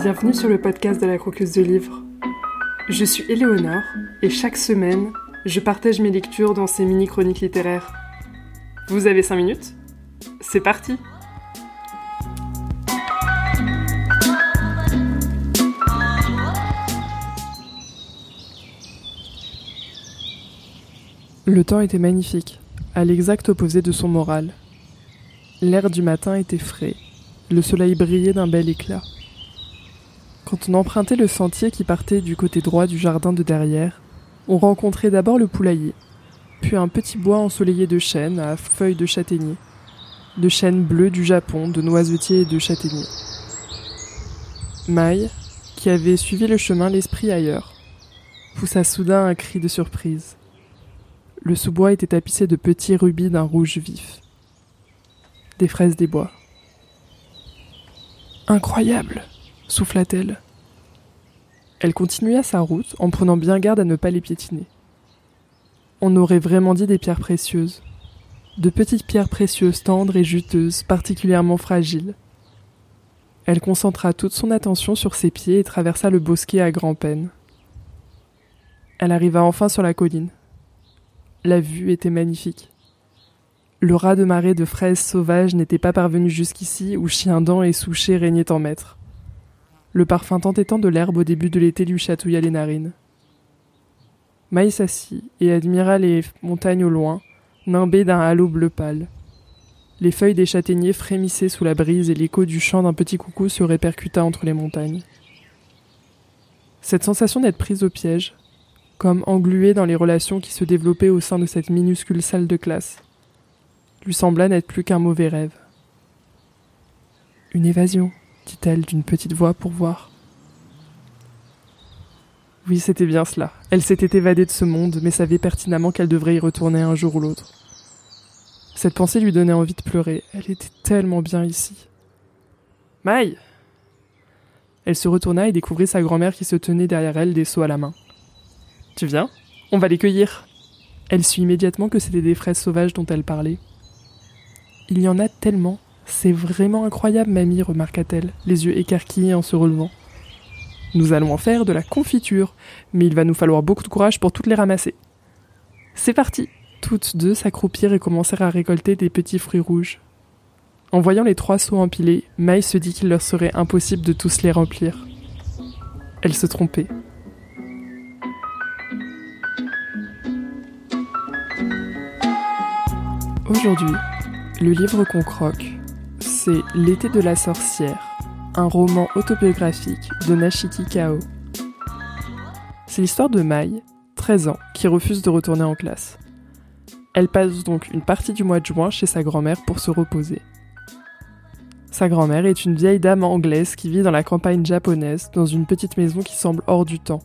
Bienvenue sur le podcast de la croqueuse de livres. Je suis Éléonore et chaque semaine, je partage mes lectures dans ces mini-chroniques littéraires. Vous avez 5 minutes? C'est parti Le temps était magnifique, à l'exact opposé de son moral. L'air du matin était frais, le soleil brillait d'un bel éclat. Quand on empruntait le sentier qui partait du côté droit du jardin de derrière, on rencontrait d'abord le poulailler, puis un petit bois ensoleillé de chênes à feuilles de châtaignier, de chênes bleus du Japon, de noisetiers et de châtaigniers. Maï, qui avait suivi le chemin l'esprit ailleurs, poussa soudain un cri de surprise. Le sous-bois était tapissé de petits rubis d'un rouge vif. Des fraises des bois. Incroyable souffla-t-elle. Elle continua sa route en prenant bien garde à ne pas les piétiner. On aurait vraiment dit des pierres précieuses. De petites pierres précieuses tendres et juteuses, particulièrement fragiles. Elle concentra toute son attention sur ses pieds et traversa le bosquet à grand-peine. Elle arriva enfin sur la colline. La vue était magnifique. Le raz de marée de fraises sauvages n'était pas parvenu jusqu'ici où chien-dent et souchet régnaient en maître. Le parfum entêtant de l'herbe au début de l'été lui chatouilla les narines. Maïs s'assit et admira les montagnes au loin, nimbées d'un halo bleu pâle. Les feuilles des châtaigniers frémissaient sous la brise et l'écho du chant d'un petit coucou se répercuta entre les montagnes. Cette sensation d'être prise au piège, comme engluée dans les relations qui se développaient au sein de cette minuscule salle de classe, lui sembla n'être plus qu'un mauvais rêve. Une évasion, dit-elle d'une petite voix pour voir. Oui, c'était bien cela. Elle s'était évadée de ce monde, mais savait pertinemment qu'elle devrait y retourner un jour ou l'autre. Cette pensée lui donnait envie de pleurer. Elle était tellement bien ici. Maï Elle se retourna et découvrit sa grand-mère qui se tenait derrière elle, des seaux à la main. Tu viens? On va les cueillir. Elle sut immédiatement que c'était des fraises sauvages dont elle parlait. Il y en a tellement, c'est vraiment incroyable, mamie, remarqua-t-elle, les yeux écarquillés en se relevant. Nous allons en faire de la confiture, mais il va nous falloir beaucoup de courage pour toutes les ramasser. C'est parti Toutes deux s'accroupirent et commencèrent à récolter des petits fruits rouges. En voyant les trois seaux empilés, Maï se dit qu'il leur serait impossible de tous les remplir. Elle se trompait. Aujourd'hui, le livre qu'on croque L'été de la sorcière, un roman autobiographique de Nashiki Kao. C'est l'histoire de Mai, 13 ans, qui refuse de retourner en classe. Elle passe donc une partie du mois de juin chez sa grand-mère pour se reposer. Sa grand-mère est une vieille dame anglaise qui vit dans la campagne japonaise, dans une petite maison qui semble hors du temps,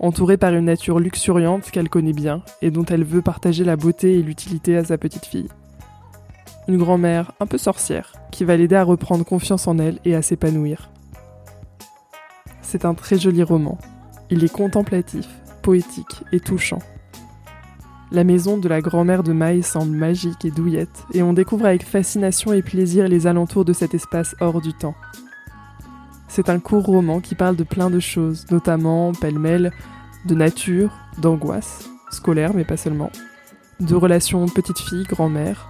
entourée par une nature luxuriante qu'elle connaît bien et dont elle veut partager la beauté et l'utilité à sa petite fille une grand-mère un peu sorcière qui va l'aider à reprendre confiance en elle et à s'épanouir. C'est un très joli roman. Il est contemplatif, poétique et touchant. La maison de la grand-mère de Maï semble magique et douillette, et on découvre avec fascination et plaisir les alentours de cet espace hors du temps. C'est un court roman qui parle de plein de choses, notamment, pêle-mêle, de nature, d'angoisse, scolaire mais pas seulement, de relations petite fille, grand-mère,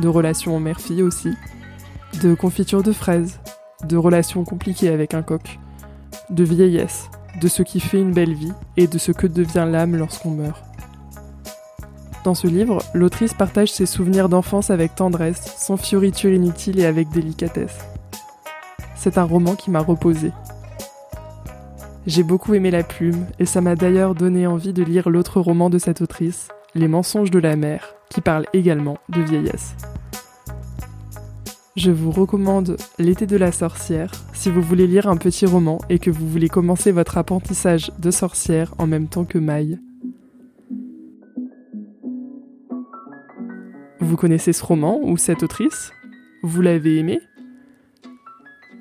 de relations mère-fille aussi, de confiture de fraises, de relations compliquées avec un coq, de vieillesse, de ce qui fait une belle vie et de ce que devient l'âme lorsqu'on meurt. Dans ce livre, l'autrice partage ses souvenirs d'enfance avec tendresse, sans fioriture inutile et avec délicatesse. C'est un roman qui m'a reposé. J'ai beaucoup aimé la plume, et ça m'a d'ailleurs donné envie de lire l'autre roman de cette autrice, Les mensonges de la mère, qui parle également de vieillesse. Je vous recommande L'été de la sorcière si vous voulez lire un petit roman et que vous voulez commencer votre apprentissage de sorcière en même temps que Maï. Vous connaissez ce roman ou cette autrice? Vous l'avez aimé?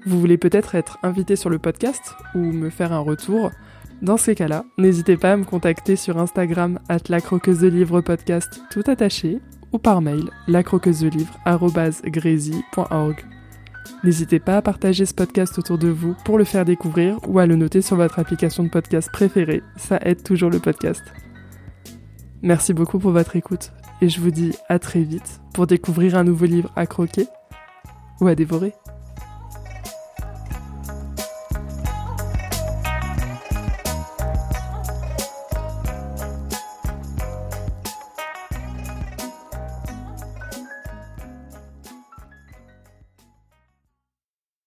Vous voulez peut-être être invité sur le podcast ou me faire un retour? Dans ces cas-là, n'hésitez pas à me contacter sur Instagram at la croqueuse de podcast tout attaché ou par mail lacroqueusedelivre.org. N'hésitez pas à partager ce podcast autour de vous pour le faire découvrir ou à le noter sur votre application de podcast préférée, ça aide toujours le podcast. Merci beaucoup pour votre écoute et je vous dis à très vite pour découvrir un nouveau livre à croquer ou à dévorer.